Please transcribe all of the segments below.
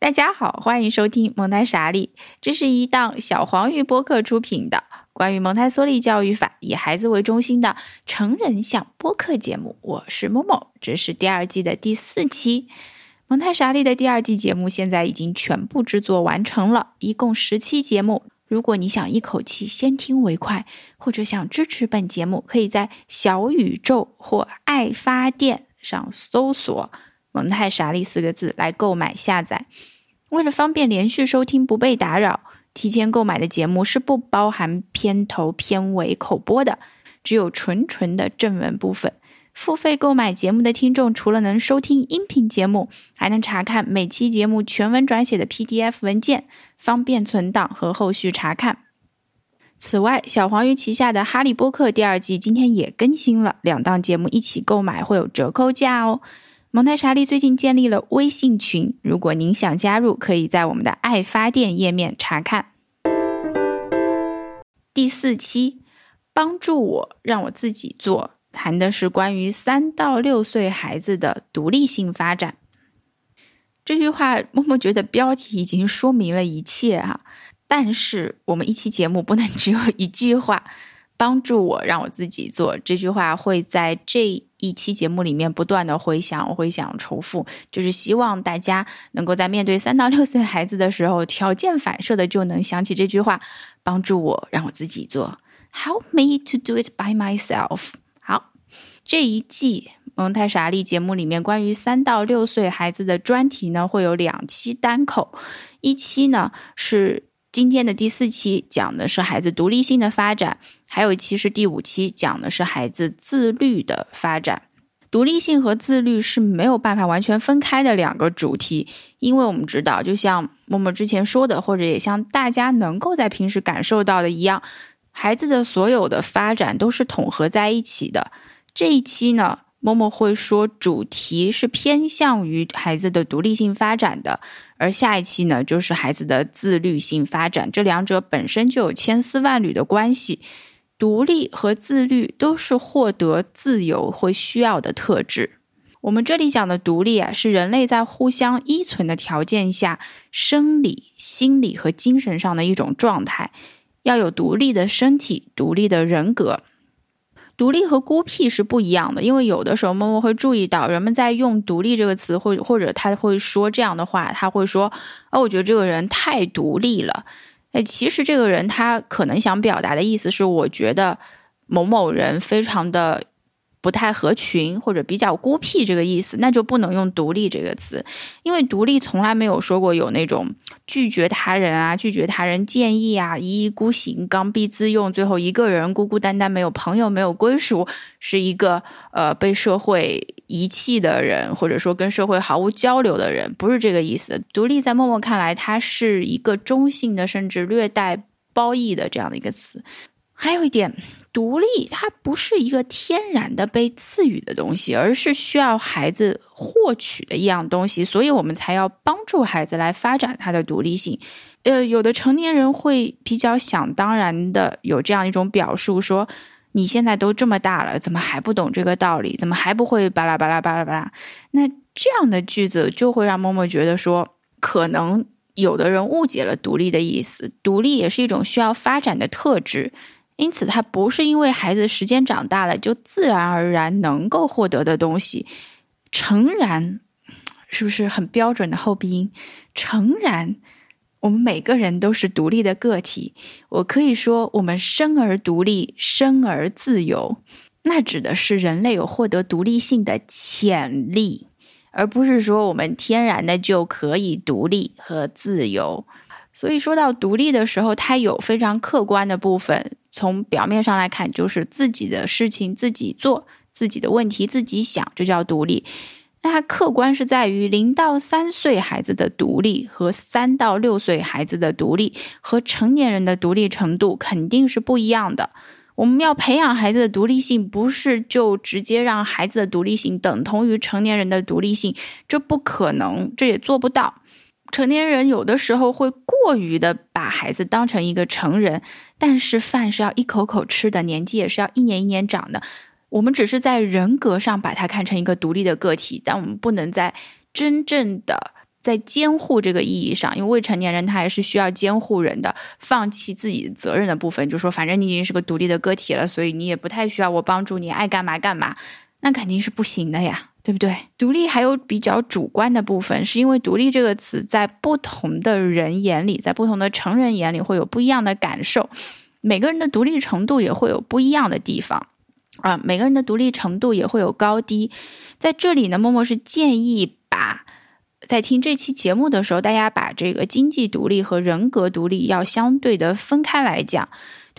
大家好，欢迎收听蒙台傻利，这是一档小黄鱼播客出品的关于蒙台梭利教育法以孩子为中心的成人向播客节目。我是某某，这是第二季的第四期。蒙台傻利的第二季节目现在已经全部制作完成了，一共十期节目。如果你想一口气先听为快，或者想支持本节目，可以在小宇宙或爱发电上搜索。蒙太傻利四个字来购买下载。为了方便连续收听不被打扰，提前购买的节目是不包含片头、片尾口播的，只有纯纯的正文部分。付费购买节目的听众，除了能收听音频节目，还能查看每期节目全文转写的 PDF 文件，方便存档和后续查看。此外，小黄鱼旗下的《哈利波特》第二季今天也更新了，两档节目一起购买会有折扣价哦。蒙太莎利最近建立了微信群，如果您想加入，可以在我们的爱发电页面查看。第四期，帮助我让我自己做，谈的是关于三到六岁孩子的独立性发展。这句话，默默觉得标题已经说明了一切哈。但是我们一期节目不能只有一句话。帮助我让我自己做这句话会在这一期节目里面不断的回想，回想重复，就是希望大家能够在面对三到六岁孩子的时候，条件反射的就能想起这句话：帮助我让我自己做，Help me to do it by myself。好，这一季蒙太傻利节目里面关于三到六岁孩子的专题呢，会有两期单口，一期呢是。今天的第四期讲的是孩子独立性的发展，还有一期是第五期讲的是孩子自律的发展。独立性和自律是没有办法完全分开的两个主题，因为我们知道，就像默默之前说的，或者也像大家能够在平时感受到的一样，孩子的所有的发展都是统合在一起的。这一期呢？默默会说，主题是偏向于孩子的独立性发展的，而下一期呢，就是孩子的自律性发展。这两者本身就有千丝万缕的关系，独立和自律都是获得自由会需要的特质。我们这里讲的独立啊，是人类在互相依存的条件下，生理、心理和精神上的一种状态，要有独立的身体、独立的人格。独立和孤僻是不一样的，因为有的时候默默会注意到，人们在用“独立”这个词，或或者他会说这样的话，他会说：“哦，我觉得这个人太独立了。”哎，其实这个人他可能想表达的意思是，我觉得某某人非常的。不太合群或者比较孤僻这个意思，那就不能用独立这个词，因为独立从来没有说过有那种拒绝他人啊、拒绝他人建议啊、一意孤行、刚愎自用，最后一个人孤孤单单没有朋友、没有归属，是一个呃被社会遗弃的人，或者说跟社会毫无交流的人，不是这个意思。独立在默默看来，它是一个中性的，甚至略带褒义的这样的一个词。还有一点。独立，它不是一个天然的被赐予的东西，而是需要孩子获取的一样东西，所以我们才要帮助孩子来发展他的独立性。呃，有的成年人会比较想当然的有这样一种表述，说你现在都这么大了，怎么还不懂这个道理？怎么还不会巴拉巴拉巴拉巴拉？那这样的句子就会让默默觉得说，可能有的人误解了独立的意思。独立也是一种需要发展的特质。因此，它不是因为孩子时间长大了就自然而然能够获得的东西。诚然，是不是很标准的后鼻音？诚然，我们每个人都是独立的个体。我可以说，我们生而独立，生而自由。那指的是人类有获得独立性的潜力，而不是说我们天然的就可以独立和自由。所以说到独立的时候，它有非常客观的部分。从表面上来看，就是自己的事情自己做，自己的问题自己想，这叫独立。那它客观是在于零到三岁孩子的独立和三到六岁孩子的独立和成年人的独立程度肯定是不一样的。我们要培养孩子的独立性，不是就直接让孩子的独立性等同于成年人的独立性，这不可能，这也做不到。成年人有的时候会过于的把孩子当成一个成人，但是饭是要一口口吃的，年纪也是要一年一年长的。我们只是在人格上把他看成一个独立的个体，但我们不能在真正的在监护这个意义上，因为未成年人他还是需要监护人的，放弃自己责任的部分，就说反正你已经是个独立的个体了，所以你也不太需要我帮助你，爱干嘛干嘛，那肯定是不行的呀，对不对？独立还有比较主观的部分，是因为独立这个词在不同的人眼里，在不同的成人眼里会有不一样的感受，每个人的独立程度也会有不一样的地方啊，每个人的独立程度也会有高低，在这里呢，默默是建议把。在听这期节目的时候，大家把这个经济独立和人格独立要相对的分开来讲。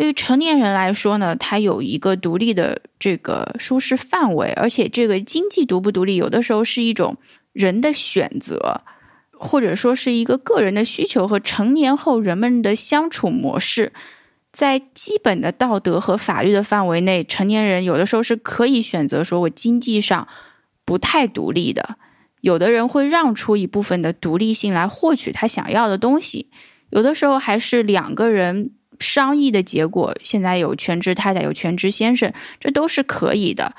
对于成年人来说呢，他有一个独立的这个舒适范围，而且这个经济独不独立，有的时候是一种人的选择，或者说是一个个人的需求和成年后人们的相处模式。在基本的道德和法律的范围内，成年人有的时候是可以选择说我经济上不太独立的。有的人会让出一部分的独立性来获取他想要的东西，有的时候还是两个人商议的结果。现在有全职太太，有全职先生，这都是可以的。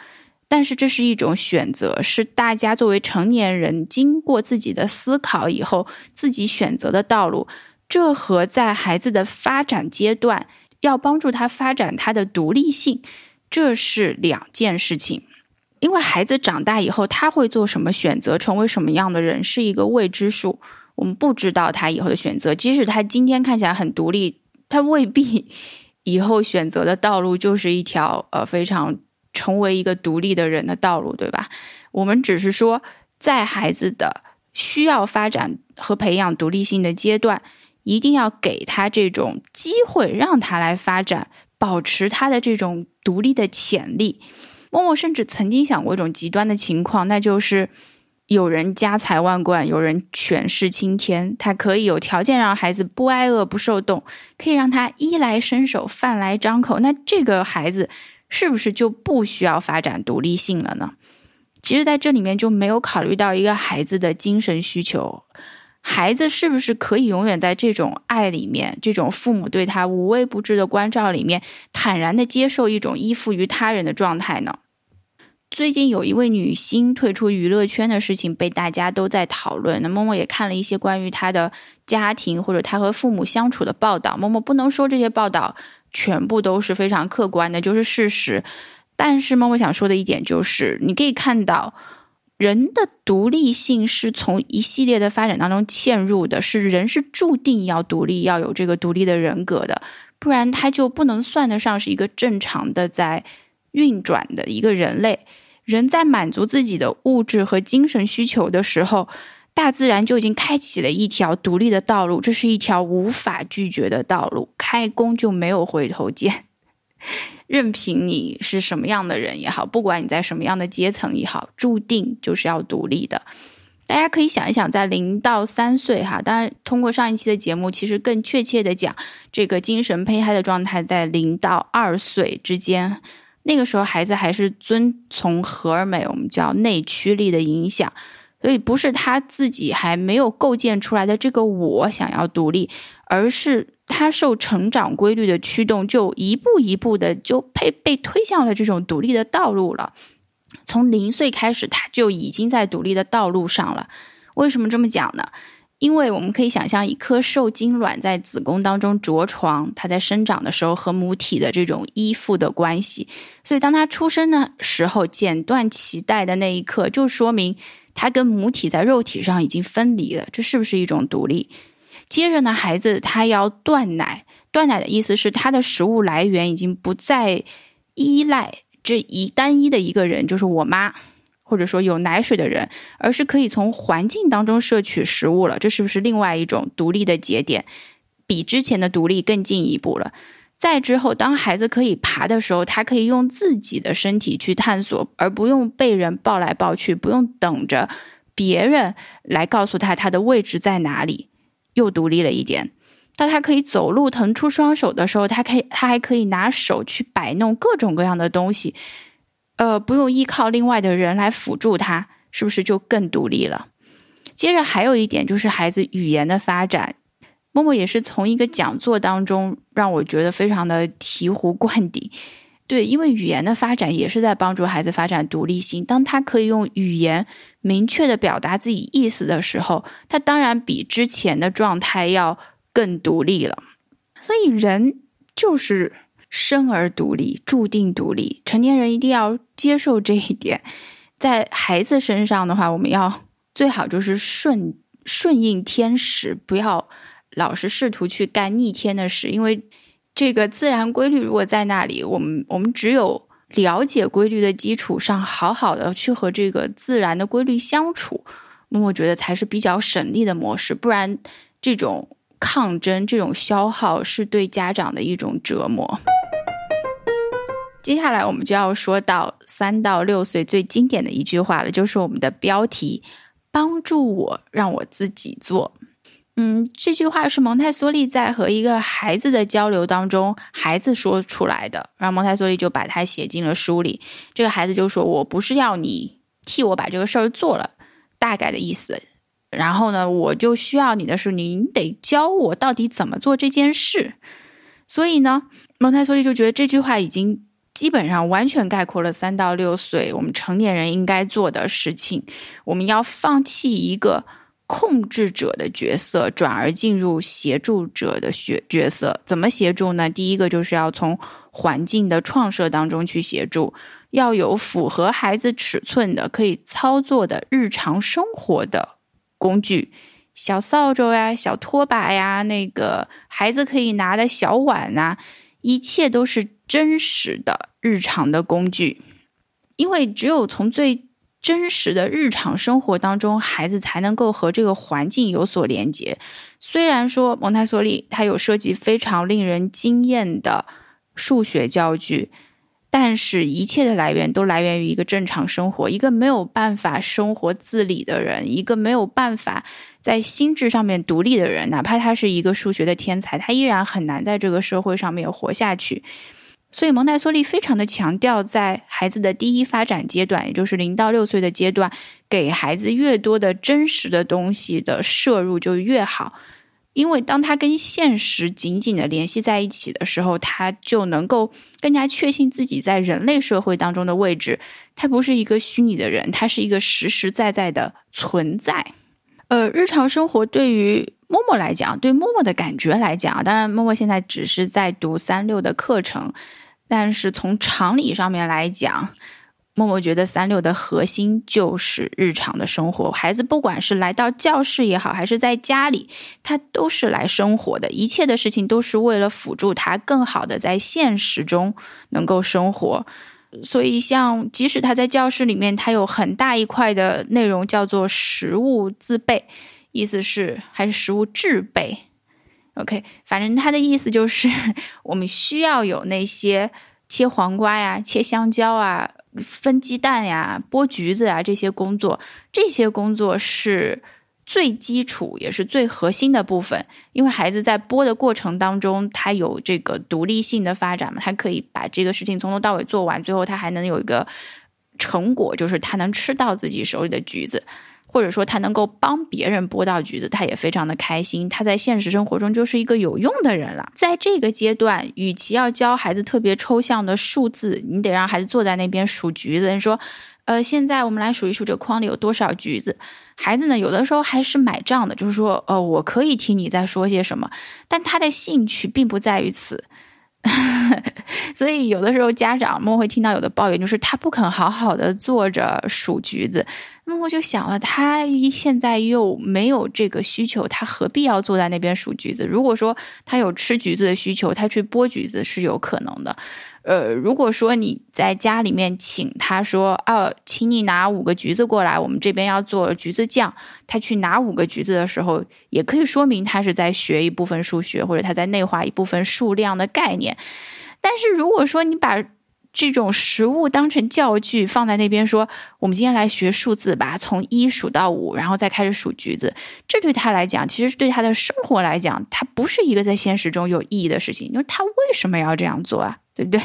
但是这是一种选择，是大家作为成年人经过自己的思考以后自己选择的道路。这和在孩子的发展阶段要帮助他发展他的独立性，这是两件事情。因为孩子长大以后，他会做什么选择，成为什么样的人，是一个未知数。我们不知道他以后的选择。即使他今天看起来很独立，他未必以后选择的道路就是一条呃非常成为一个独立的人的道路，对吧？我们只是说，在孩子的需要发展和培养独立性的阶段，一定要给他这种机会，让他来发展，保持他的这种独立的潜力。默默甚至曾经想过一种极端的情况，那就是有人家财万贯，有人权势青天，他可以有条件让孩子不挨饿、不受冻，可以让他衣来伸手、饭来张口。那这个孩子是不是就不需要发展独立性了呢？其实，在这里面就没有考虑到一个孩子的精神需求，孩子是不是可以永远在这种爱里面，这种父母对他无微不至的关照里面，坦然的接受一种依附于他人的状态呢？最近有一位女星退出娱乐圈的事情被大家都在讨论。那默默也看了一些关于她的家庭或者她和父母相处的报道。默默不能说这些报道全部都是非常客观的，就是事实。但是默默想说的一点就是，你可以看到人的独立性是从一系列的发展当中嵌入的，是人是注定要独立，要有这个独立的人格的，不然他就不能算得上是一个正常的在运转的一个人类。人在满足自己的物质和精神需求的时候，大自然就已经开启了一条独立的道路，这是一条无法拒绝的道路，开弓就没有回头箭。任凭你是什么样的人也好，不管你在什么样的阶层也好，注定就是要独立的。大家可以想一想，在零到三岁，哈，当然通过上一期的节目，其实更确切的讲，这个精神胚胎的状态在零到二岁之间。那个时候，孩子还是遵从荷尔美，我们叫内驱力的影响，所以不是他自己还没有构建出来的这个我想要独立，而是他受成长规律的驱动，就一步一步的就被被推向了这种独立的道路了。从零岁开始，他就已经在独立的道路上了。为什么这么讲呢？因为我们可以想象，一颗受精卵在子宫当中着床，它在生长的时候和母体的这种依附的关系，所以当它出生的时候剪断脐带的那一刻，就说明它跟母体在肉体上已经分离了。这是不是一种独立？接着呢，孩子他要断奶，断奶的意思是他的食物来源已经不再依赖这一单一的一个人，就是我妈。或者说有奶水的人，而是可以从环境当中摄取食物了，这是不是另外一种独立的节点？比之前的独立更进一步了。再之后，当孩子可以爬的时候，他可以用自己的身体去探索，而不用被人抱来抱去，不用等着别人来告诉他他的位置在哪里，又独立了一点。当他可以走路腾出双手的时候，他可以，他还可以拿手去摆弄各种各样的东西。呃，不用依靠另外的人来辅助他，是不是就更独立了？接着还有一点就是孩子语言的发展，默默也是从一个讲座当中让我觉得非常的醍醐灌顶。对，因为语言的发展也是在帮助孩子发展独立性。当他可以用语言明确的表达自己意思的时候，他当然比之前的状态要更独立了。所以人就是生而独立，注定独立。成年人一定要接受这一点。在孩子身上的话，我们要最好就是顺顺应天时，不要老是试图去干逆天的事，因为。这个自然规律如果在那里，我们我们只有了解规律的基础上，好好的去和这个自然的规律相处，那我觉得才是比较省力的模式。不然，这种抗争、这种消耗是对家长的一种折磨。接下来我们就要说到三到六岁最经典的一句话了，就是我们的标题：帮助我，让我自己做。嗯，这句话是蒙台梭利在和一个孩子的交流当中，孩子说出来的，然后蒙台梭利就把它写进了书里。这个孩子就说：“我不是要你替我把这个事儿做了，大概的意思。然后呢，我就需要你的是，你得教我到底怎么做这件事。所以呢，蒙台梭利就觉得这句话已经基本上完全概括了三到六岁我们成年人应该做的事情。我们要放弃一个。”控制者的角色，转而进入协助者的角角色。怎么协助呢？第一个就是要从环境的创设当中去协助，要有符合孩子尺寸的、可以操作的日常生活的工具，小扫帚呀、小拖把呀，那个孩子可以拿的小碗呐，一切都是真实的日常的工具，因为只有从最真实的日常生活当中，孩子才能够和这个环境有所连接。虽然说蒙台梭利他有设计非常令人惊艳的数学教具，但是一切的来源都来源于一个正常生活。一个没有办法生活自理的人，一个没有办法在心智上面独立的人，哪怕他是一个数学的天才，他依然很难在这个社会上面活下去。所以蒙台梭利非常的强调，在孩子的第一发展阶段，也就是零到六岁的阶段，给孩子越多的真实的东西的摄入就越好，因为当他跟现实紧紧的联系在一起的时候，他就能够更加确信自己在人类社会当中的位置。他不是一个虚拟的人，他是一个实实在在的存在。呃，日常生活对于默默来讲，对默默的感觉来讲，当然默默现在只是在读三六的课程。但是从常理上面来讲，默默觉得三六的核心就是日常的生活。孩子不管是来到教室也好，还是在家里，他都是来生活的。一切的事情都是为了辅助他更好的在现实中能够生活。所以，像即使他在教室里面，他有很大一块的内容叫做食物自备，意思是还是食物制备。OK，反正他的意思就是，我们需要有那些切黄瓜呀、切香蕉啊、分鸡蛋呀、剥橘子啊这些工作。这些工作是最基础也是最核心的部分，因为孩子在剥的过程当中，他有这个独立性的发展嘛，他可以把这个事情从头到尾做完，最后他还能有一个成果，就是他能吃到自己手里的橘子。或者说他能够帮别人剥到橘子，他也非常的开心。他在现实生活中就是一个有用的人了。在这个阶段，与其要教孩子特别抽象的数字，你得让孩子坐在那边数橘子。你说，呃，现在我们来数一数这筐里有多少橘子。孩子呢，有的时候还是买账的，就是说，呃，我可以听你在说些什么，但他的兴趣并不在于此。所以有的时候家长们会听到有的抱怨，就是他不肯好好的坐着数橘子。那么我就想了，他现在又没有这个需求，他何必要坐在那边数橘子？如果说他有吃橘子的需求，他去剥橘子是有可能的。呃，如果说你在家里面请他说，哦，请你拿五个橘子过来，我们这边要做橘子酱，他去拿五个橘子的时候，也可以说明他是在学一部分数学，或者他在内化一部分数量的概念。但是如果说你把这种食物当成教具放在那边，说我们今天来学数字吧，从一数到五，然后再开始数橘子，这对他来讲，其实对他的生活来讲，他不是一个在现实中有意义的事情。因为他为什么要这样做啊？对不对？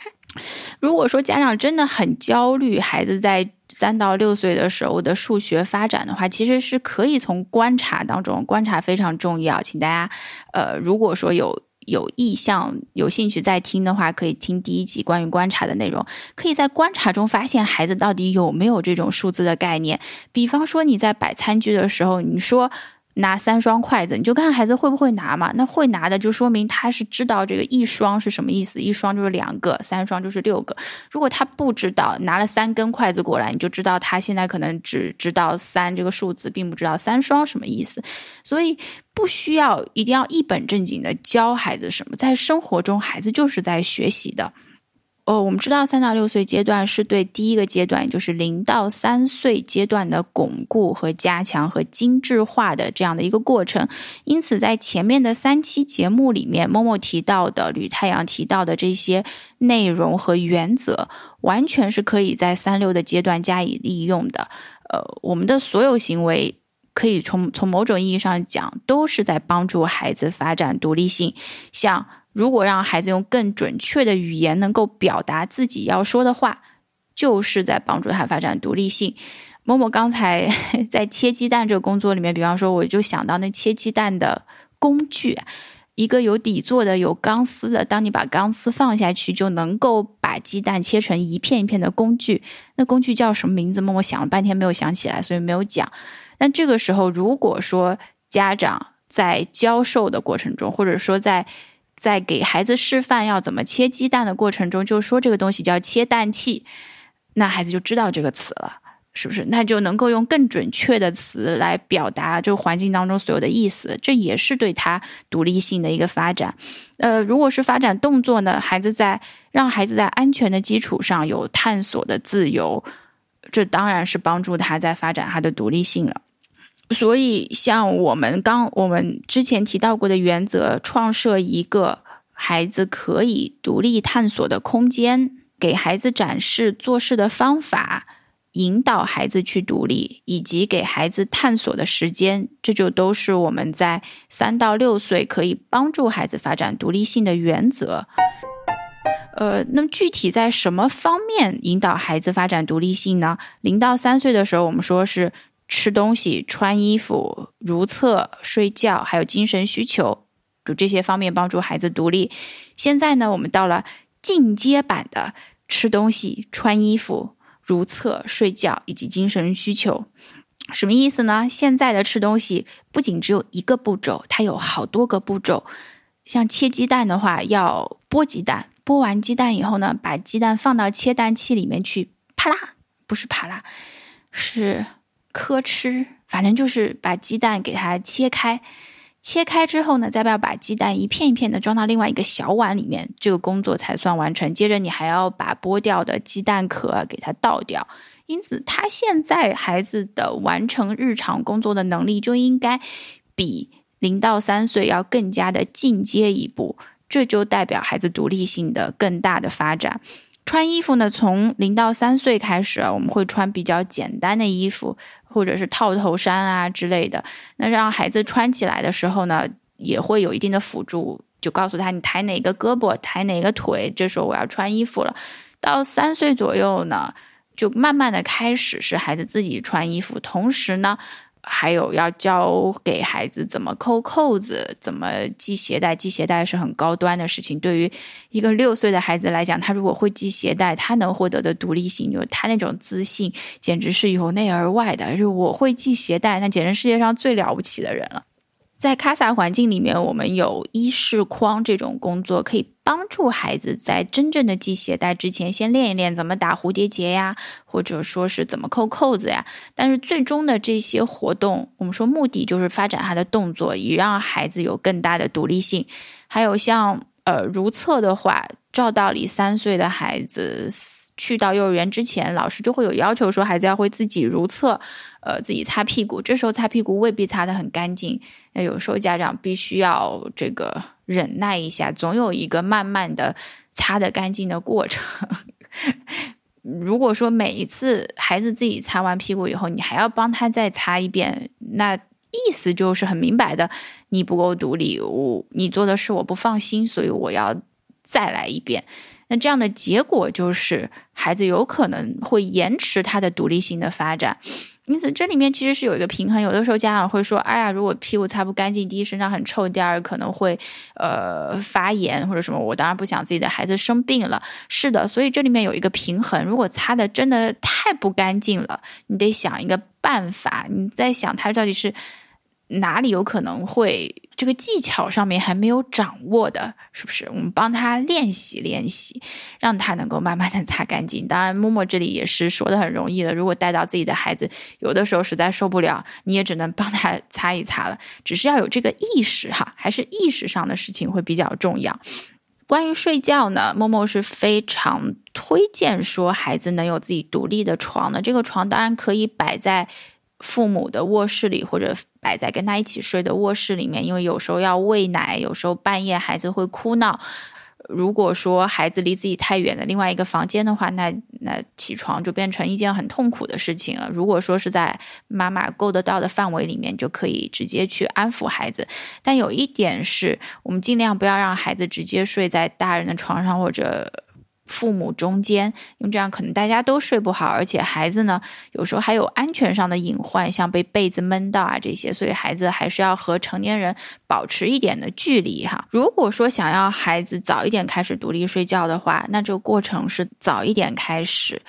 如果说家长真的很焦虑孩子在三到六岁的时候的数学发展的话，其实是可以从观察当中观察非常重要。请大家，呃，如果说有。有意向、有兴趣再听的话，可以听第一集关于观察的内容。可以在观察中发现孩子到底有没有这种数字的概念。比方说你在摆餐具的时候，你说。拿三双筷子，你就看孩子会不会拿嘛？那会拿的就说明他是知道这个一双是什么意思，一双就是两个，三双就是六个。如果他不知道，拿了三根筷子过来，你就知道他现在可能只知道三这个数字，并不知道三双什么意思。所以不需要一定要一本正经的教孩子什么，在生活中孩子就是在学习的。哦，我们知道三到六岁阶段是对第一个阶段，就是零到三岁阶段的巩固和加强和精致化的这样的一个过程。因此，在前面的三期节目里面，默默提到的吕太阳提到的这些内容和原则，完全是可以在三六的阶段加以利用的。呃，我们的所有行为，可以从从某种意义上讲，都是在帮助孩子发展独立性，像。如果让孩子用更准确的语言能够表达自己要说的话，就是在帮助他发展独立性。某某刚才 在切鸡蛋这个工作里面，比方说，我就想到那切鸡蛋的工具，一个有底座的、有钢丝的，当你把钢丝放下去，就能够把鸡蛋切成一片一片的工具。那工具叫什么名字？默默想了半天没有想起来，所以没有讲。但这个时候，如果说家长在教授的过程中，或者说在在给孩子示范要怎么切鸡蛋的过程中，就说这个东西叫切蛋器，那孩子就知道这个词了，是不是？那就能够用更准确的词来表达这个环境当中所有的意思，这也是对他独立性的一个发展。呃，如果是发展动作呢，孩子在让孩子在安全的基础上有探索的自由，这当然是帮助他在发展他的独立性了。所以，像我们刚我们之前提到过的原则，创设一个孩子可以独立探索的空间，给孩子展示做事的方法，引导孩子去独立，以及给孩子探索的时间，这就都是我们在三到六岁可以帮助孩子发展独立性的原则。呃，那么具体在什么方面引导孩子发展独立性呢？零到三岁的时候，我们说是。吃东西、穿衣服、如厕、睡觉，还有精神需求，就这些方面帮助孩子独立。现在呢，我们到了进阶版的吃东西、穿衣服、如厕、睡觉以及精神需求，什么意思呢？现在的吃东西不仅只有一个步骤，它有好多个步骤。像切鸡蛋的话，要剥鸡蛋，剥完鸡蛋以后呢，把鸡蛋放到切蛋器里面去，啪啦，不是啪啦，是。磕吃，反正就是把鸡蛋给它切开，切开之后呢，再不要把鸡蛋一片一片的装到另外一个小碗里面，这个工作才算完成。接着你还要把剥掉的鸡蛋壳给它倒掉。因此，他现在孩子的完成日常工作的能力就应该比零到三岁要更加的进阶一步，这就代表孩子独立性的更大的发展。穿衣服呢，从零到三岁开始，我们会穿比较简单的衣服，或者是套头衫啊之类的。那让孩子穿起来的时候呢，也会有一定的辅助，就告诉他你抬哪个胳膊，抬哪个腿。这时候我要穿衣服了。到三岁左右呢，就慢慢的开始是孩子自己穿衣服，同时呢。还有要教给孩子怎么扣扣子，怎么系鞋带。系鞋带是很高端的事情。对于一个六岁的孩子来讲，他如果会系鞋带，他能获得的独立性，就是他那种自信，简直是由内而外的。就是我会系鞋带，那简直世界上最了不起的人了。在卡萨环境里面，我们有衣饰框这种工作，可以帮助孩子在真正的系鞋带之前，先练一练怎么打蝴蝶结呀，或者说是怎么扣扣子呀。但是最终的这些活动，我们说目的就是发展他的动作，以让孩子有更大的独立性。还有像呃如厕的话。照道理，三岁的孩子去到幼儿园之前，老师就会有要求说，孩子要会自己如厕，呃，自己擦屁股。这时候擦屁股未必擦得很干净，那有时候家长必须要这个忍耐一下，总有一个慢慢的擦得干净的过程。如果说每一次孩子自己擦完屁股以后，你还要帮他再擦一遍，那意思就是很明白的，你不够独立，我你做的事我不放心，所以我要。再来一遍，那这样的结果就是孩子有可能会延迟他的独立性的发展。因此，这里面其实是有一个平衡。有的时候家长会说：“哎呀，如果屁股擦不干净，第一身上很臭，第二可能会呃发炎或者什么。”我当然不想自己的孩子生病了。是的，所以这里面有一个平衡。如果擦的真的太不干净了，你得想一个办法。你在想他到底是。哪里有可能会这个技巧上面还没有掌握的，是不是？我们帮他练习练习，让他能够慢慢的擦干净。当然，默默这里也是说的很容易的。如果带到自己的孩子，有的时候实在受不了，你也只能帮他擦一擦了。只是要有这个意识哈，还是意识上的事情会比较重要。关于睡觉呢，默默是非常推荐说孩子能有自己独立的床的。这个床当然可以摆在。父母的卧室里，或者摆在跟他一起睡的卧室里面，因为有时候要喂奶，有时候半夜孩子会哭闹。如果说孩子离自己太远的另外一个房间的话，那那起床就变成一件很痛苦的事情了。如果说是在妈妈够得到的范围里面，就可以直接去安抚孩子。但有一点是我们尽量不要让孩子直接睡在大人的床上或者。父母中间，因为这样可能大家都睡不好，而且孩子呢，有时候还有安全上的隐患，像被被子闷到啊这些，所以孩子还是要和成年人保持一点的距离哈。如果说想要孩子早一点开始独立睡觉的话，那这个过程是早一点开始。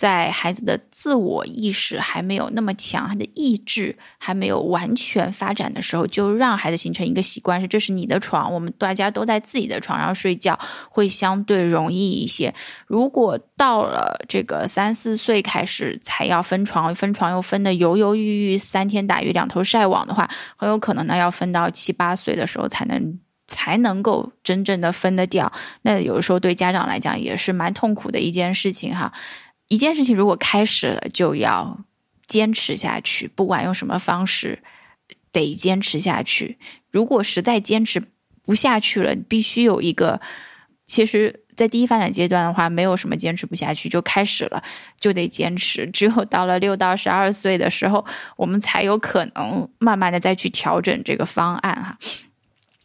在孩子的自我意识还没有那么强，他的意志还没有完全发展的时候，就让孩子形成一个习惯，是这是你的床，我们大家都在自己的床上睡觉，会相对容易一些。如果到了这个三四岁开始才要分床，分床又分的犹犹豫豫，三天打鱼两头晒网的话，很有可能呢要分到七八岁的时候才能才能够真正的分得掉。那有时候对家长来讲也是蛮痛苦的一件事情哈。一件事情如果开始了，就要坚持下去，不管用什么方式，得坚持下去。如果实在坚持不下去了，必须有一个。其实，在第一发展阶段的话，没有什么坚持不下去，就开始了，就得坚持。只有到了六到十二岁的时候，我们才有可能慢慢的再去调整这个方案哈。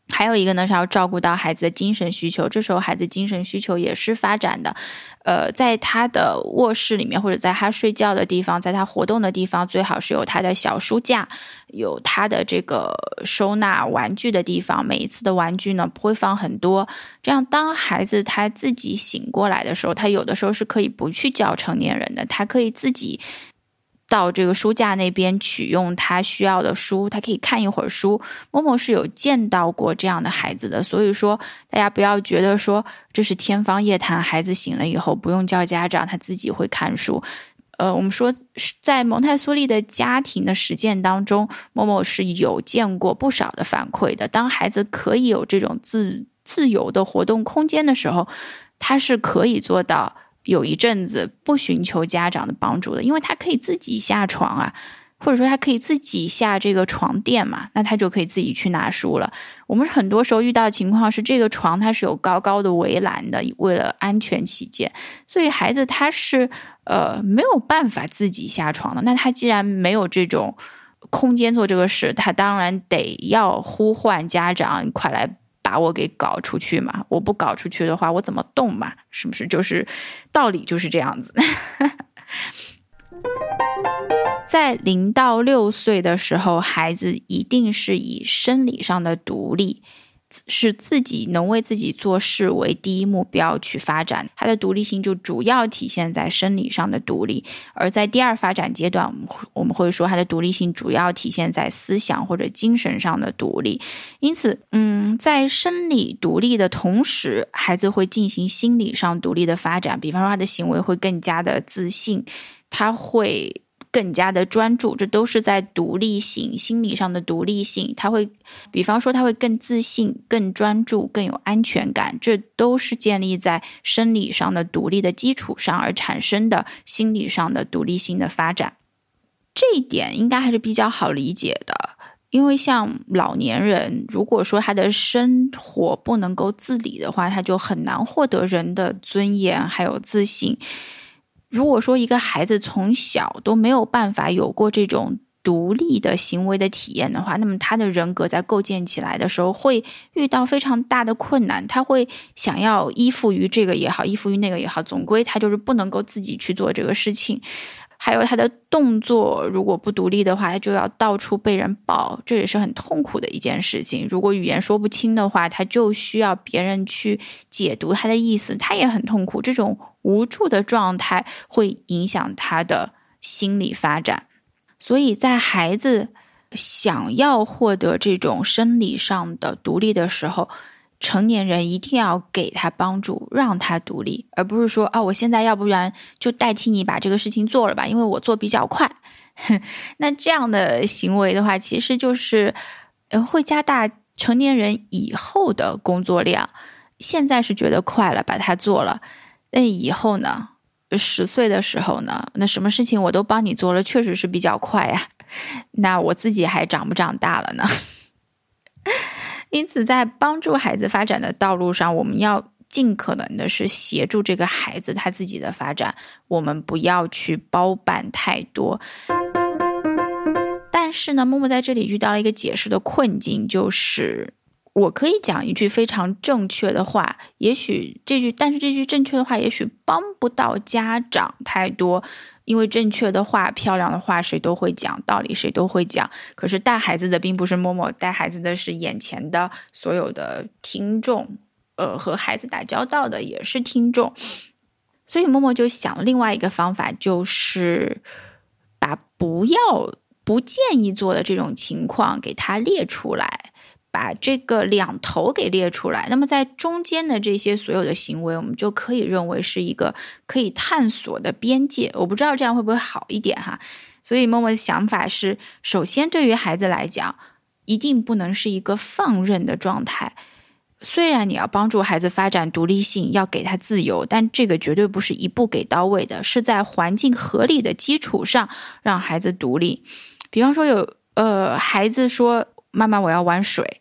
还有一个呢，是要照顾到孩子的精神需求。这时候孩子精神需求也是发展的。呃，在他的卧室里面，或者在他睡觉的地方，在他活动的地方，最好是有他的小书架，有他的这个收纳玩具的地方。每一次的玩具呢，不会放很多。这样，当孩子他自己醒过来的时候，他有的时候是可以不去叫成年人的，他可以自己。到这个书架那边取用他需要的书，他可以看一会儿书。某某是有见到过这样的孩子的，所以说大家不要觉得说这是天方夜谭。孩子醒了以后不用叫家长，他自己会看书。呃，我们说在蒙台梭利的家庭的实践当中，某某是有见过不少的反馈的。当孩子可以有这种自自由的活动空间的时候，他是可以做到。有一阵子不寻求家长的帮助的，因为他可以自己下床啊，或者说他可以自己下这个床垫嘛，那他就可以自己去拿书了。我们很多时候遇到情况是，这个床它是有高高的围栏的，为了安全起见，所以孩子他是呃没有办法自己下床的。那他既然没有这种空间做这个事，他当然得要呼唤家长快来。把我给搞出去嘛！我不搞出去的话，我怎么动嘛？是不是就是道理就是这样子？在零到六岁的时候，孩子一定是以生理上的独立。是自己能为自己做事为第一目标去发展，他的独立性就主要体现在生理上的独立；而在第二发展阶段，我们我们会说他的独立性主要体现在思想或者精神上的独立。因此，嗯，在生理独立的同时，孩子会进行心理上独立的发展，比方说他的行为会更加的自信，他会。更加的专注，这都是在独立性、心理上的独立性。他会，比方说，他会更自信、更专注、更有安全感。这都是建立在生理上的独立的基础上而产生的心理上的独立性的发展。这一点应该还是比较好理解的，因为像老年人，如果说他的生活不能够自理的话，他就很难获得人的尊严还有自信。如果说一个孩子从小都没有办法有过这种独立的行为的体验的话，那么他的人格在构建起来的时候会遇到非常大的困难。他会想要依附于这个也好，依附于那个也好，总归他就是不能够自己去做这个事情。还有他的动作，如果不独立的话，他就要到处被人抱，这也是很痛苦的一件事情。如果语言说不清的话，他就需要别人去解读他的意思，他也很痛苦。这种无助的状态会影响他的心理发展。所以在孩子想要获得这种生理上的独立的时候，成年人一定要给他帮助，让他独立，而不是说啊，我现在要不然就代替你把这个事情做了吧，因为我做比较快。那这样的行为的话，其实就是呃会加大成年人以后的工作量。现在是觉得快了，把它做了，那以后呢？十岁的时候呢？那什么事情我都帮你做了，确实是比较快呀。那我自己还长不长大了呢？因此，在帮助孩子发展的道路上，我们要尽可能的是协助这个孩子他自己的发展，我们不要去包办太多。但是呢，默默在这里遇到了一个解释的困境，就是我可以讲一句非常正确的话，也许这句，但是这句正确的话也许帮不到家长太多。因为正确的话、漂亮的话，谁都会讲道理，谁都会讲。可是带孩子的并不是默默，带孩子的是眼前的所有的听众，呃，和孩子打交道的也是听众。所以默默就想另外一个方法，就是把不要、不建议做的这种情况给他列出来。把这个两头给列出来，那么在中间的这些所有的行为，我们就可以认为是一个可以探索的边界。我不知道这样会不会好一点哈。所以默默的想法是：首先，对于孩子来讲，一定不能是一个放任的状态。虽然你要帮助孩子发展独立性，要给他自由，但这个绝对不是一步给到位的，是在环境合理的基础上让孩子独立。比方说，有呃孩子说：“妈妈，我要玩水。”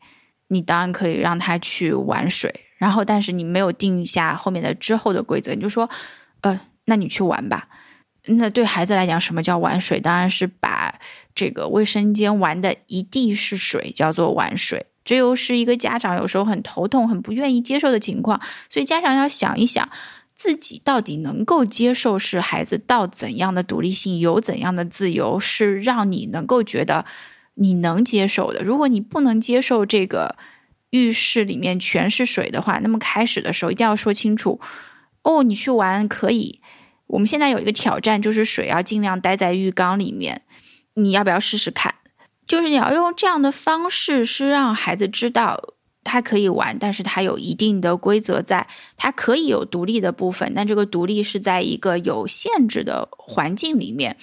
你当然可以让他去玩水，然后但是你没有定下后面的之后的规则，你就说，呃，那你去玩吧。那对孩子来讲，什么叫玩水？当然是把这个卫生间玩的一地是水，叫做玩水。这又是一个家长有时候很头痛、很不愿意接受的情况。所以家长要想一想，自己到底能够接受是孩子到怎样的独立性，有怎样的自由，是让你能够觉得。你能接受的，如果你不能接受这个浴室里面全是水的话，那么开始的时候一定要说清楚。哦，你去玩可以。我们现在有一个挑战，就是水要尽量待在浴缸里面。你要不要试试看？就是你要用这样的方式，是让孩子知道他可以玩，但是他有一定的规则，在他可以有独立的部分，但这个独立是在一个有限制的环境里面。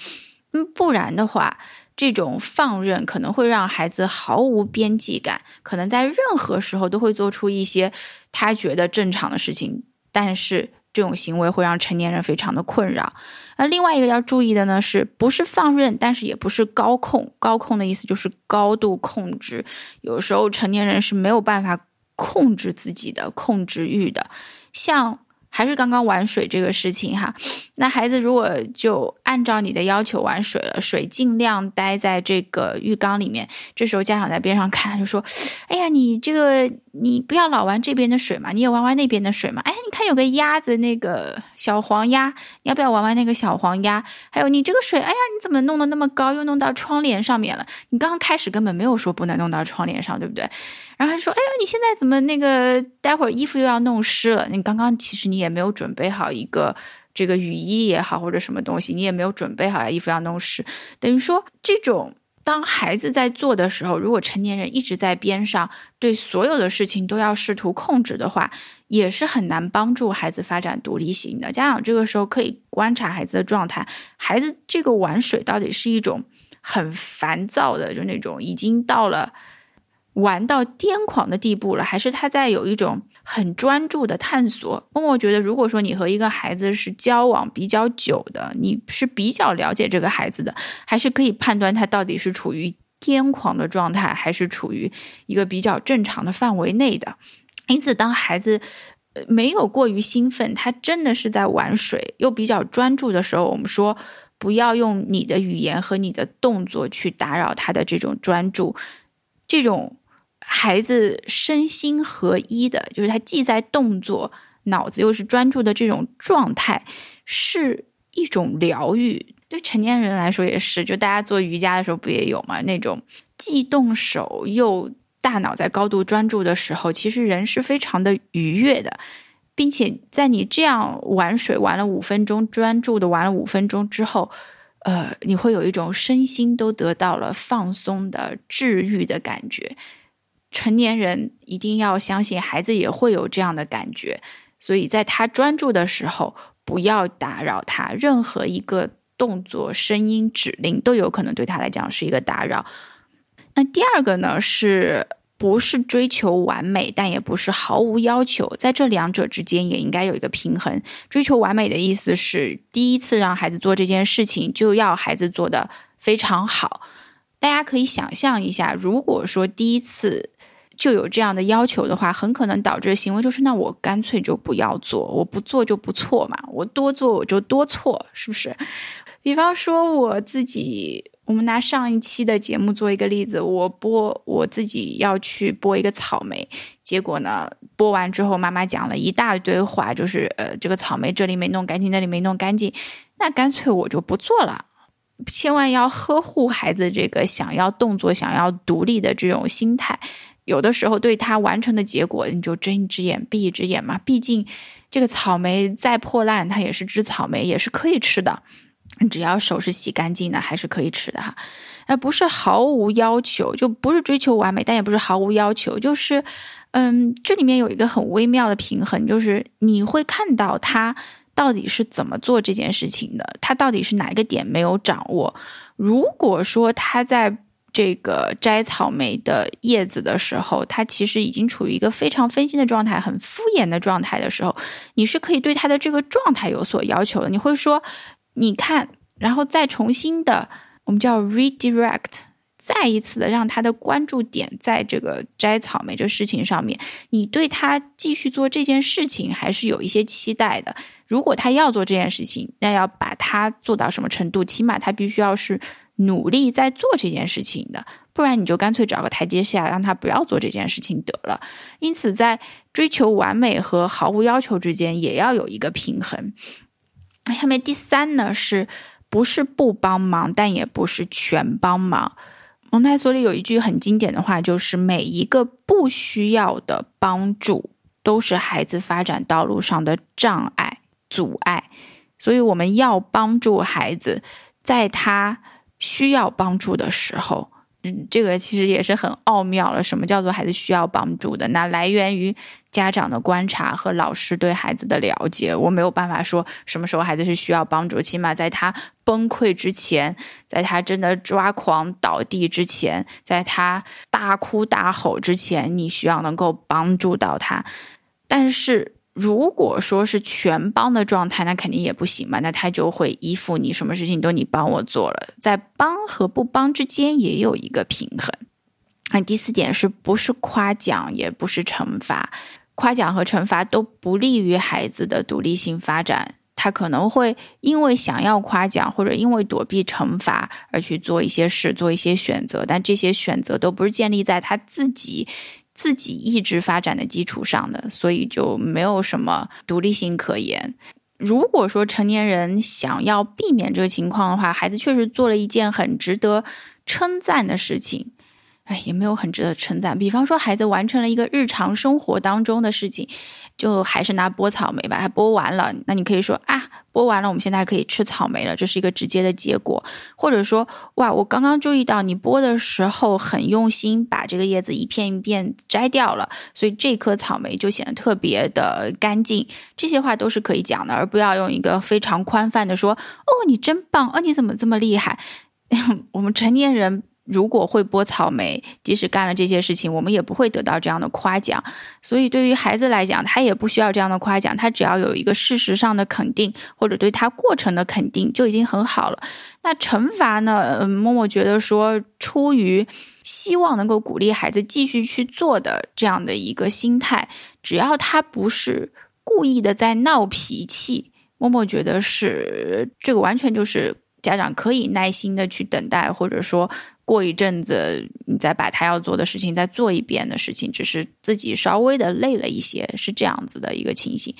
嗯，不然的话。这种放任可能会让孩子毫无边际感，可能在任何时候都会做出一些他觉得正常的事情，但是这种行为会让成年人非常的困扰。那另外一个要注意的呢，是不是放任，但是也不是高控。高控的意思就是高度控制，有时候成年人是没有办法控制自己的控制欲的，像。还是刚刚玩水这个事情哈，那孩子如果就按照你的要求玩水了，水尽量待在这个浴缸里面，这时候家长在边上看就说：“哎呀，你这个你不要老玩这边的水嘛，你也玩玩那边的水嘛。哎，你看有个鸭子，那个小黄鸭，你要不要玩玩那个小黄鸭？还有你这个水，哎呀，你怎么弄得那么高，又弄到窗帘上面了？你刚刚开始根本没有说不能弄到窗帘上，对不对？”然后他说：“哎呦，你现在怎么那个？待会儿衣服又要弄湿了。你刚刚其实你也没有准备好一个这个雨衣也好，或者什么东西，你也没有准备好衣服要弄湿。等于说，这种当孩子在做的时候，如果成年人一直在边上，对所有的事情都要试图控制的话，也是很难帮助孩子发展独立性的。家长这个时候可以观察孩子的状态，孩子这个玩水到底是一种很烦躁的，就那种已经到了。”玩到癫狂的地步了，还是他在有一种很专注的探索？默默觉得，如果说你和一个孩子是交往比较久的，你是比较了解这个孩子的，还是可以判断他到底是处于癫狂的状态，还是处于一个比较正常的范围内的。因此，当孩子没有过于兴奋，他真的是在玩水，又比较专注的时候，我们说不要用你的语言和你的动作去打扰他的这种专注，这种。孩子身心合一的，就是他既在动作，脑子又是专注的这种状态，是一种疗愈。对成年人来说也是，就大家做瑜伽的时候不也有吗？那种既动手又大脑在高度专注的时候，其实人是非常的愉悦的，并且在你这样玩水玩了五分钟，专注的玩了五分钟之后，呃，你会有一种身心都得到了放松的治愈的感觉。成年人一定要相信，孩子也会有这样的感觉，所以在他专注的时候，不要打扰他，任何一个。动作、声音、指令都有可能对他来讲是一个打扰。那第二个呢，是不是追求完美，但也不是毫无要求，在这两者之间也应该有一个平衡。追求完美的意思是，第一次让孩子做这件事情，就要孩子做的非常好。大家可以想象一下，如果说第一次就有这样的要求的话，很可能导致行为就是，那我干脆就不要做，我不做就不错嘛，我多做我就多错，是不是？比方说我自己，我们拿上一期的节目做一个例子，我剥我自己要去剥一个草莓，结果呢，剥完之后妈妈讲了一大堆话，就是呃，这个草莓这里没弄干净，那里没弄干净，那干脆我就不做了。千万要呵护孩子这个想要动作、想要独立的这种心态。有的时候对他完成的结果，你就睁一只眼闭一只眼嘛。毕竟这个草莓再破烂，它也是只草莓，也是可以吃的。只要手是洗干净的，还是可以吃的哈，而不是毫无要求，就不是追求完美，但也不是毫无要求，就是，嗯，这里面有一个很微妙的平衡，就是你会看到他到底是怎么做这件事情的，他到底是哪一个点没有掌握。如果说他在这个摘草莓的叶子的时候，他其实已经处于一个非常分心的状态，很敷衍的状态的时候，你是可以对他的这个状态有所要求的，你会说。你看，然后再重新的，我们叫 redirect，再一次的让他的关注点在这个摘草莓这事情上面。你对他继续做这件事情还是有一些期待的。如果他要做这件事情，那要把他做到什么程度？起码他必须要是努力在做这件事情的，不然你就干脆找个台阶下，让他不要做这件事情得了。因此，在追求完美和毫无要求之间，也要有一个平衡。下面第三呢，是不是不帮忙，但也不是全帮忙。蒙台梭利有一句很经典的话，就是每一个不需要的帮助，都是孩子发展道路上的障碍、阻碍。所以我们要帮助孩子，在他需要帮助的时候。嗯，这个其实也是很奥妙了。什么叫做孩子需要帮助的？那来源于家长的观察和老师对孩子的了解。我没有办法说什么时候孩子是需要帮助，起码在他崩溃之前，在他真的抓狂倒地之前，在他大哭大吼之前，你需要能够帮助到他。但是。如果说是全帮的状态，那肯定也不行嘛。那他就会依附你，什么事情都你帮我做了，在帮和不帮之间也有一个平衡。那第四点是不是夸奖，也不是惩罚？夸奖和惩罚都不利于孩子的独立性发展。他可能会因为想要夸奖，或者因为躲避惩罚而去做一些事，做一些选择，但这些选择都不是建立在他自己。自己意志发展的基础上的，所以就没有什么独立性可言。如果说成年人想要避免这个情况的话，孩子确实做了一件很值得称赞的事情。哎，也没有很值得称赞。比方说，孩子完成了一个日常生活当中的事情，就还是拿剥草莓吧，它剥完了，那你可以说啊，剥完了，我们现在可以吃草莓了，这是一个直接的结果。或者说，哇，我刚刚注意到你剥的时候很用心，把这个叶子一片一片摘掉了，所以这颗草莓就显得特别的干净。这些话都是可以讲的，而不要用一个非常宽泛的说，哦，你真棒，哦，你怎么这么厉害？我们成年人。如果会剥草莓，即使干了这些事情，我们也不会得到这样的夸奖。所以，对于孩子来讲，他也不需要这样的夸奖，他只要有一个事实上的肯定，或者对他过程的肯定，就已经很好了。那惩罚呢？嗯，默默觉得说，出于希望能够鼓励孩子继续去做的这样的一个心态，只要他不是故意的在闹脾气，默默觉得是这个完全就是家长可以耐心的去等待，或者说。过一阵子，你再把他要做的事情再做一遍的事情，只是自己稍微的累了一些，是这样子的一个情形。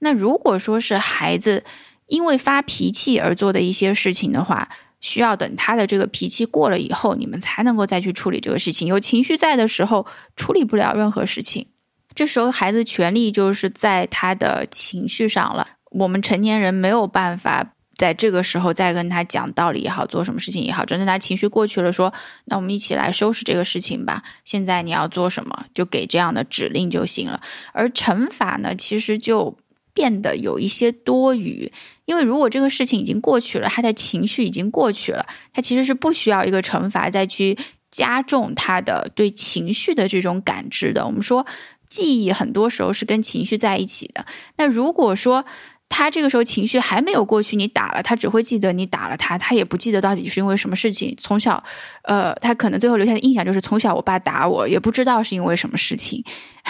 那如果说是孩子因为发脾气而做的一些事情的话，需要等他的这个脾气过了以后，你们才能够再去处理这个事情。有情绪在的时候，处理不了任何事情。这时候孩子权利就是在他的情绪上了。我们成年人没有办法在这个时候再跟他讲道理也好，做什么事情也好，等他情绪过去了，说那我们一起来收拾这个事情吧。现在你要做什么，就给这样的指令就行了。而惩罚呢，其实就变得有一些多余。因为如果这个事情已经过去了，他的情绪已经过去了，他其实是不需要一个惩罚再去加重他的对情绪的这种感知的。我们说，记忆很多时候是跟情绪在一起的。那如果说他这个时候情绪还没有过去，你打了他，只会记得你打了他，他也不记得到底是因为什么事情。从小，呃，他可能最后留下的印象就是从小我爸打我，也不知道是因为什么事情。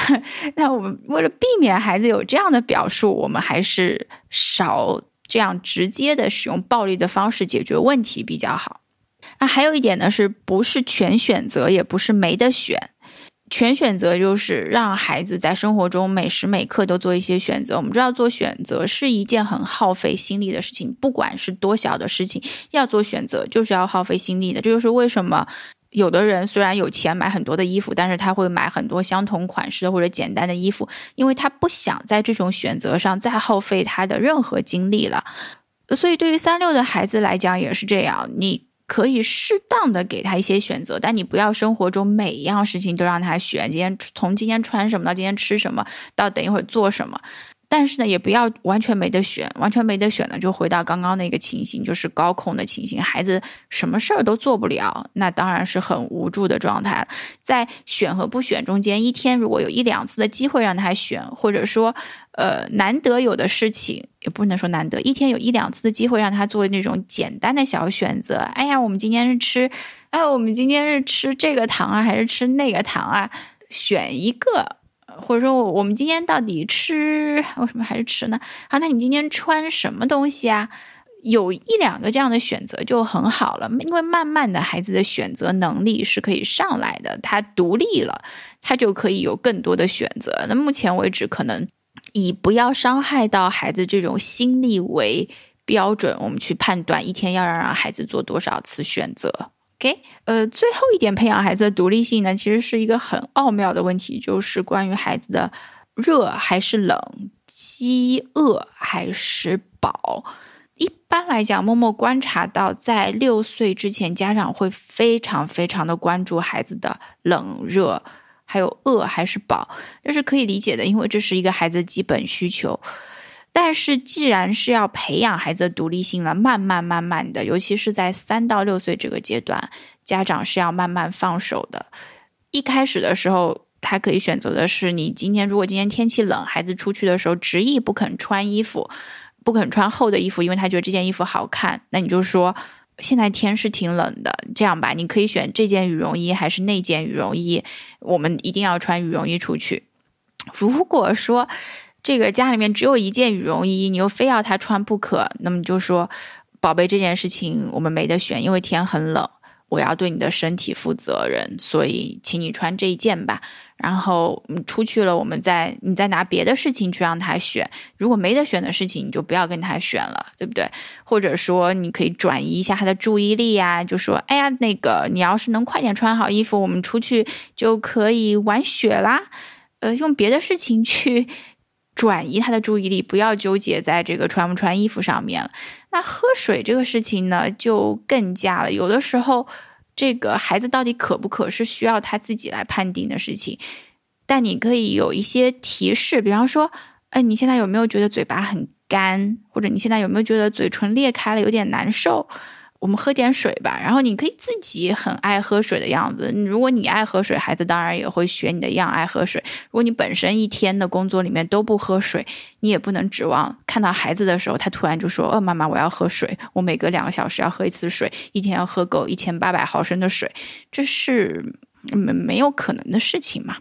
那我们为了避免孩子有这样的表述，我们还是少。这样直接的使用暴力的方式解决问题比较好。那还有一点呢，是不是全选择，也不是没得选。全选择就是让孩子在生活中每时每刻都做一些选择。我们知道做选择是一件很耗费心力的事情，不管是多小的事情，要做选择就是要耗费心力的。这就是为什么。有的人虽然有钱买很多的衣服，但是他会买很多相同款式的或者简单的衣服，因为他不想在这种选择上再耗费他的任何精力了。所以，对于三六的孩子来讲也是这样，你可以适当的给他一些选择，但你不要生活中每一样事情都让他选。今天从今天穿什么到今天吃什么，到等一会儿做什么。但是呢，也不要完全没得选，完全没得选呢，就回到刚刚那个情形，就是高控的情形，孩子什么事儿都做不了，那当然是很无助的状态了。在选和不选中间，一天如果有一两次的机会让他选，或者说，呃，难得有的事情，也不能说难得，一天有一两次的机会让他做那种简单的小选择。哎呀，我们今天是吃，哎，我们今天是吃这个糖啊，还是吃那个糖啊？选一个。或者说，我们今天到底吃为什么还是吃呢？好，那你今天穿什么东西啊？有一两个这样的选择就很好了，因为慢慢的孩子的选择能力是可以上来的，他独立了，他就可以有更多的选择。那目前为止，可能以不要伤害到孩子这种心力为标准，我们去判断一天要让让孩子做多少次选择。OK，呃，最后一点培养孩子的独立性呢，其实是一个很奥妙的问题，就是关于孩子的热还是冷、饥饿还是饱。一般来讲，默默观察到，在六岁之前，家长会非常非常的关注孩子的冷热，还有饿还是饱，这是可以理解的，因为这是一个孩子基本需求。但是，既然是要培养孩子的独立性了，慢慢慢慢的，尤其是在三到六岁这个阶段，家长是要慢慢放手的。一开始的时候，他可以选择的是，你今天如果今天天气冷，孩子出去的时候执意不肯穿衣服，不肯穿厚的衣服，因为他觉得这件衣服好看，那你就说现在天是挺冷的，这样吧，你可以选这件羽绒衣还是那件羽绒衣，我们一定要穿羽绒衣出去。如果说，这个家里面只有一件羽绒衣，你又非要他穿不可，那么就说，宝贝，这件事情我们没得选，因为天很冷，我要对你的身体负责任，所以请你穿这一件吧。然后你出去了，我们再你再拿别的事情去让他选。如果没得选的事情，你就不要跟他选了，对不对？或者说，你可以转移一下他的注意力呀，就说，哎呀，那个你要是能快点穿好衣服，我们出去就可以玩雪啦。呃，用别的事情去。转移他的注意力，不要纠结在这个穿不穿衣服上面了。那喝水这个事情呢，就更加了。有的时候，这个孩子到底渴不渴，是需要他自己来判定的事情。但你可以有一些提示，比方说，哎，你现在有没有觉得嘴巴很干？或者你现在有没有觉得嘴唇裂开了，有点难受？我们喝点水吧，然后你可以自己很爱喝水的样子。如果你爱喝水，孩子当然也会学你的样爱喝水。如果你本身一天的工作里面都不喝水，你也不能指望看到孩子的时候，他突然就说：“哦，妈妈，我要喝水，我每隔两个小时要喝一次水，一天要喝够一千八百毫升的水。”这是没没有可能的事情嘛。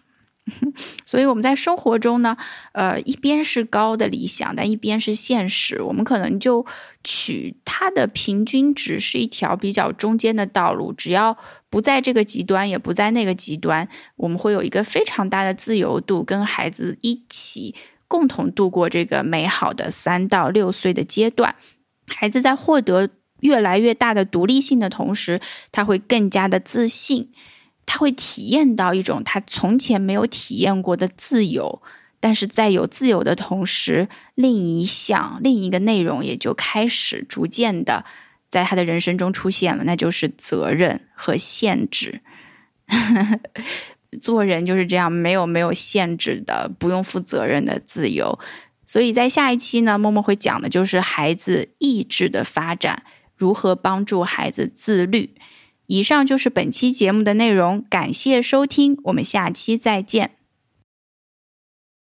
所以我们在生活中呢，呃，一边是高的理想，但一边是现实。我们可能就取它的平均值，是一条比较中间的道路。只要不在这个极端，也不在那个极端，我们会有一个非常大的自由度，跟孩子一起共同度过这个美好的三到六岁的阶段。孩子在获得越来越大的独立性的同时，他会更加的自信，他会体验到一种他从前没有体验过的自由。但是在有自由的同时，另一项另一个内容也就开始逐渐的在他的人生中出现了，那就是责任和限制。做人就是这样，没有没有限制的，不用负责任的自由。所以在下一期呢，默默会讲的就是孩子意志的发展，如何帮助孩子自律。以上就是本期节目的内容，感谢收听，我们下期再见。